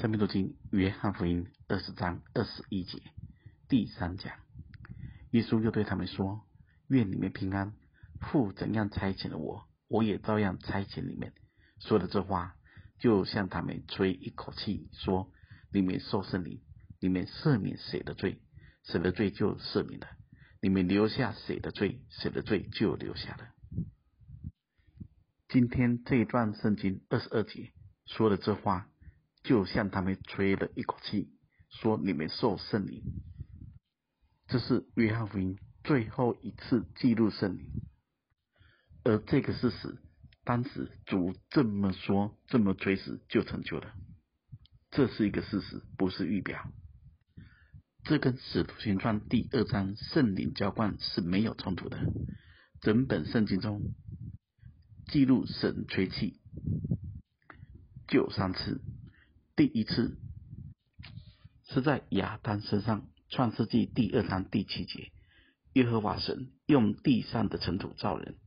生命读经约翰福音二十章二十一节第三讲，耶稣又对他们说：“愿你们平安！父怎样差遣了我，我也照样差遣你们。”说了这话，就向他们吹一口气，说：“你们受圣灵，你们赦免谁的罪，谁的罪就赦免了；你们留下谁的罪，谁的罪就留下了。”今天这一段圣经二十二节说的这话。就向他们吹了一口气，说：“你们受圣灵。”这是约翰福音最后一次记录圣灵，而这个事实，当时主这么说、这么吹时就成就了。这是一个事实，不是预表。这跟使徒行传第二章圣灵浇灌是没有冲突的。整本圣经中记录神吹气就三次。第一次是在亚当身上，《创世纪》第二章第七节，耶和华神用地上的尘土造人，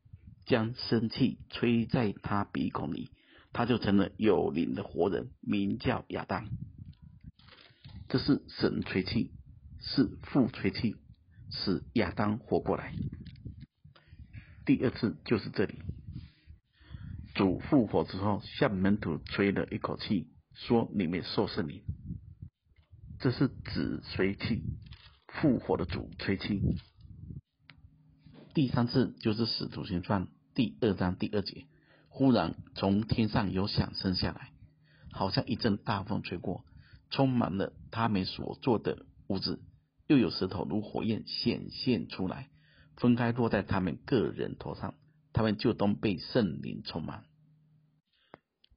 将生气吹在他鼻孔里，他就成了有灵的活人，名叫亚当。这是神吹气，是父吹气，使亚当活过来。第二次就是这里，主复活之后，向门徒吹了一口气。说你们受圣灵，这是子吹气，复活的主吹气。第三次就是使徒行传第二章第二节，忽然从天上有响声下来，好像一阵大风吹过，充满了他们所做的屋子，又有石头如火焰显现出来，分开落在他们个人头上，他们就都被圣灵充满。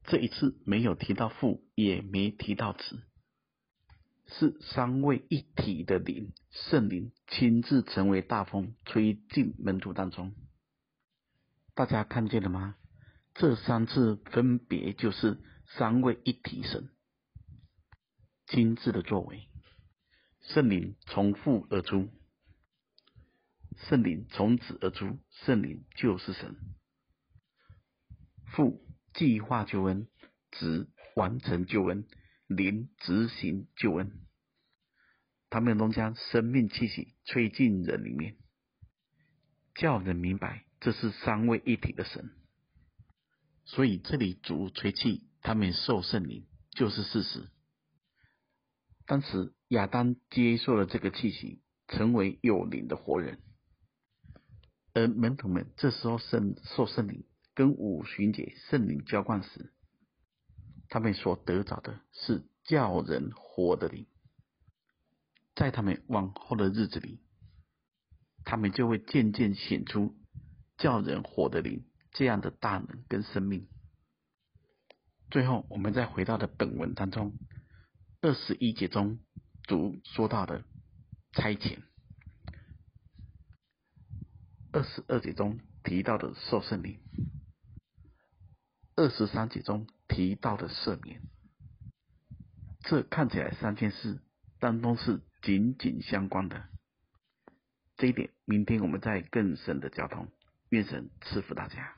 这一次没有提到父，也没提到子，是三位一体的灵，圣灵亲自成为大风，吹进门徒当中。大家看见了吗？这三次分别就是三位一体神亲自的作为。圣灵从父而出，圣灵从子而出，圣灵就是神。父。计划救恩，子完成救恩，灵执行救恩。他们都将生命气息吹进人里面，叫人明白这是三位一体的神。所以这里主吹气，他们受圣灵就是事实。当时亚当接受了这个气息，成为有灵的活人，而门徒们这时候圣受圣灵。跟五旬节圣灵浇灌时，他们所得着的是叫人活的灵，在他们往后的日子里，他们就会渐渐显出叫人活的灵这样的大能跟生命。最后，我们再回到的本文当中，二十一节中主说到的差遣，二十二节中提到的受圣灵。二十三节中提到的赦免，这看起来三件事当中是紧紧相关的。这一点，明天我们再更深的交通。愿神赐福大家。